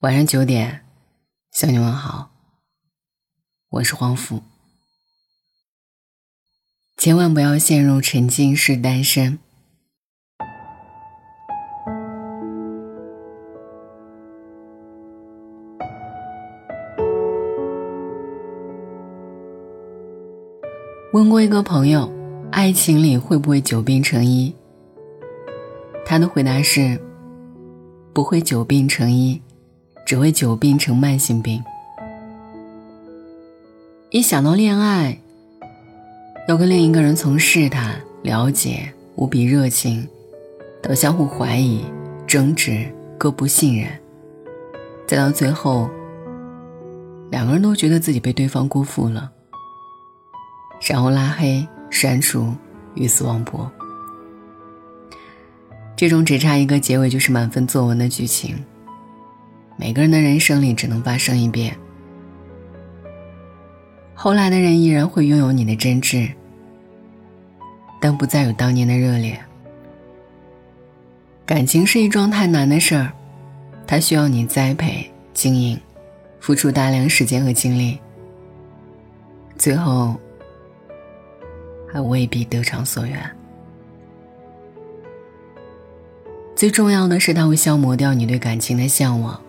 晚上九点，向你问好。我是黄甫。千万不要陷入沉浸式单身。问过一个朋友，爱情里会不会久病成医？他的回答是：不会久病成医。只会久病成慢性病。一想到恋爱，要跟另一个人从试探、了解、无比热情，到相互怀疑、争执、各不信任，再到最后，两个人都觉得自己被对方辜负了，然后拉黑、删除、鱼死网破。这种只差一个结尾就是满分作文的剧情。每个人的人生里只能发生一遍，后来的人依然会拥有你的真挚，但不再有当年的热烈。感情是一桩太难的事儿，它需要你栽培、经营，付出大量时间和精力，最后还未必得偿所愿。最重要的是，它会消磨掉你对感情的向往。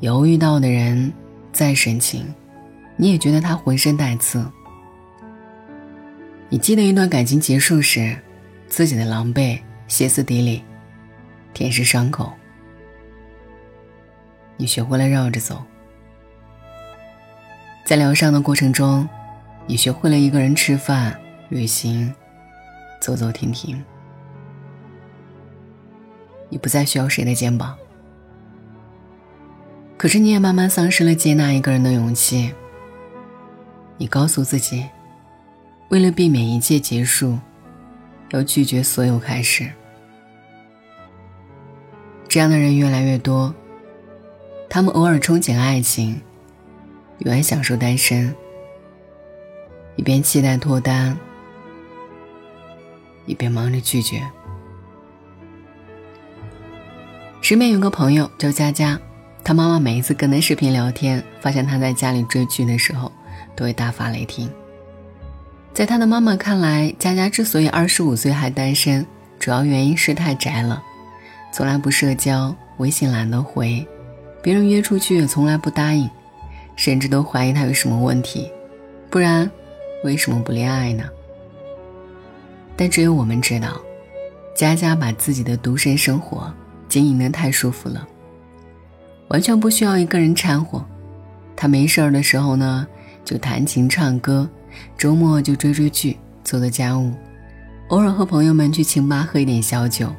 犹豫到的人再深情，你也觉得他浑身带刺。你记得一段感情结束时，自己的狼狈、歇斯底里，舔舐伤口。你学会了绕着走，在疗伤的过程中，你学会了一个人吃饭、旅行、走走停停。你不再需要谁的肩膀。可是你也慢慢丧失了接纳一个人的勇气。你告诉自己，为了避免一切结束，要拒绝所有开始。这样的人越来越多，他们偶尔憧憬爱情，永远享受单身，一边期待脱单，一边忙着拒绝。身边有个朋友叫佳佳。他妈妈每一次跟他视频聊天，发现他在家里追剧的时候，都会大发雷霆。在他的妈妈看来，佳佳之所以二十五岁还单身，主要原因是太宅了，从来不社交，微信懒得回，别人约出去也从来不答应，甚至都怀疑他有什么问题，不然为什么不恋爱呢？但只有我们知道，佳佳把自己的独身生活经营的太舒服了。完全不需要一个人掺和，他没事儿的时候呢，就弹琴唱歌；周末就追追剧、做做家务，偶尔和朋友们去清吧喝一点小酒。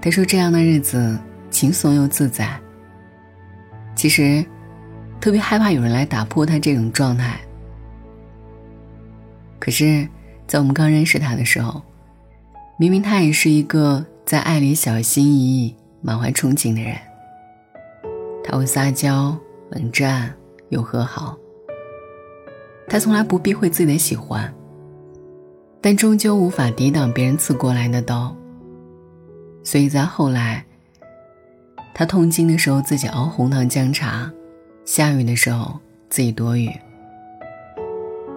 他说这样的日子轻松又自在。其实，特别害怕有人来打破他这种状态。可是，在我们刚认识他的时候，明明他也是一个在爱里小心翼翼、满怀憧憬的人。他会撒娇、冷战又和好。他从来不避讳自己的喜欢，但终究无法抵挡别人刺过来的刀。所以在后来，他痛经的时候自己熬红糖姜茶，下雨的时候自己躲雨，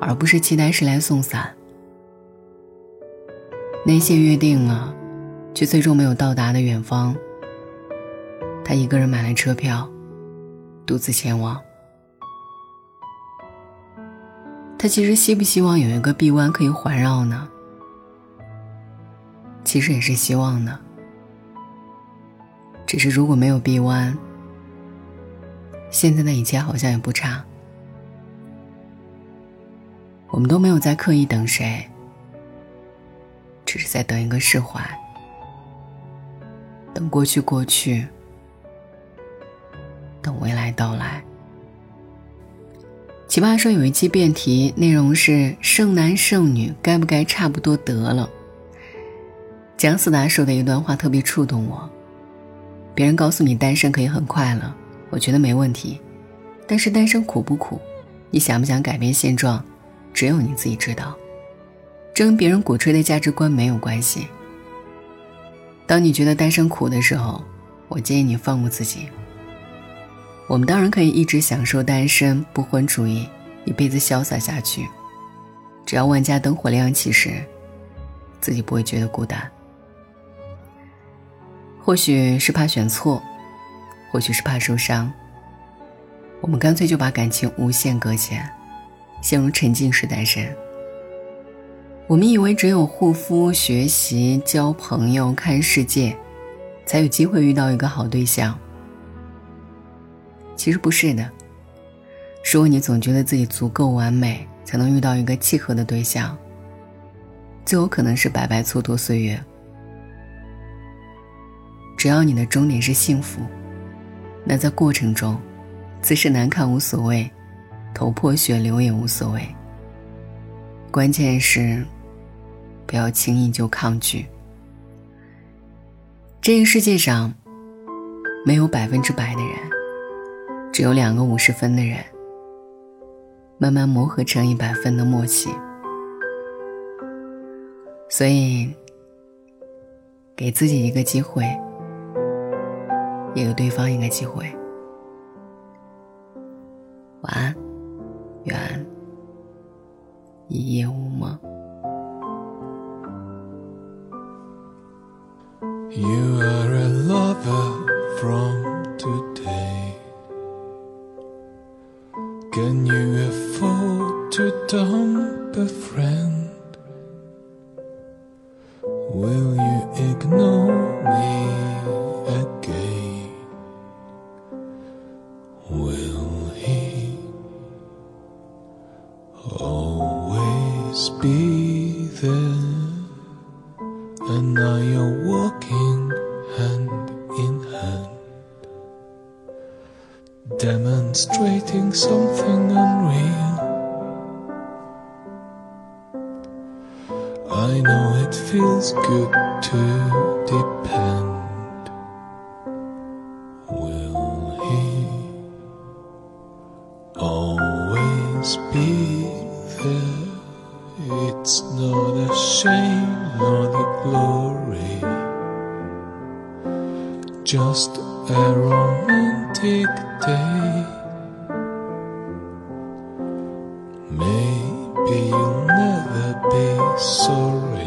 而不是期待谁来送伞。那些约定了，却最终没有到达的远方，他一个人买了车票。独自前往，他其实希不希望有一个臂弯可以环绕呢？其实也是希望的，只是如果没有臂弯，现在的一切好像也不差。我们都没有在刻意等谁，只是在等一个释怀，等过去过去。等未来到来。奇葩说有一期辩题，内容是剩男剩女该不该差不多得了。姜思达说的一段话特别触动我。别人告诉你单身可以很快乐，我觉得没问题。但是单身苦不苦？你想不想改变现状？只有你自己知道。这跟别人鼓吹的价值观没有关系。当你觉得单身苦的时候，我建议你放过自己。我们当然可以一直享受单身不婚主义，一辈子潇洒下去。只要万家灯火亮起时，自己不会觉得孤单。或许是怕选错，或许是怕受伤，我们干脆就把感情无限搁浅，陷入沉浸式单身。我们以为只有护肤、学习、交朋友、看世界，才有机会遇到一个好对象。其实不是的。如果你总觉得自己足够完美，才能遇到一个契合的对象，最有可能是白白蹉跎岁月。只要你的终点是幸福，那在过程中，姿势难看无所谓，头破血流也无所谓。关键是，不要轻易就抗拒。这个世界上，没有百分之百的人，只有两个五十分的人，慢慢磨合成一百分的默契。所以，给自己一个机会。也给对方一个机会。晚安，愿一夜无梦。You are a lover from demonstrating something unreal. I know it feels good to depend. Will he always be there? It's not a shame nor the glory, just a romantic day. Maybe you'll never be sorry.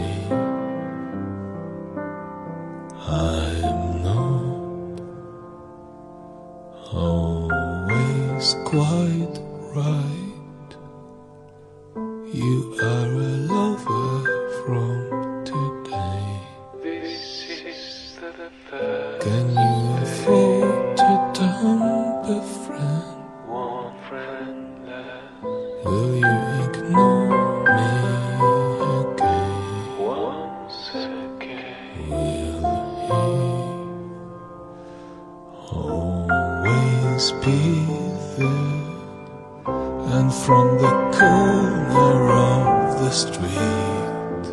Be there? And from the corner of the street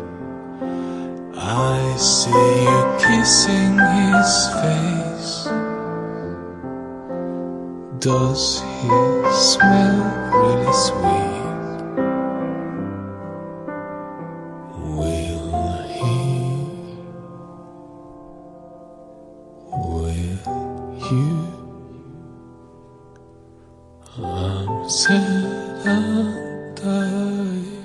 I see you kissing his face Does he smell really sweet? あたい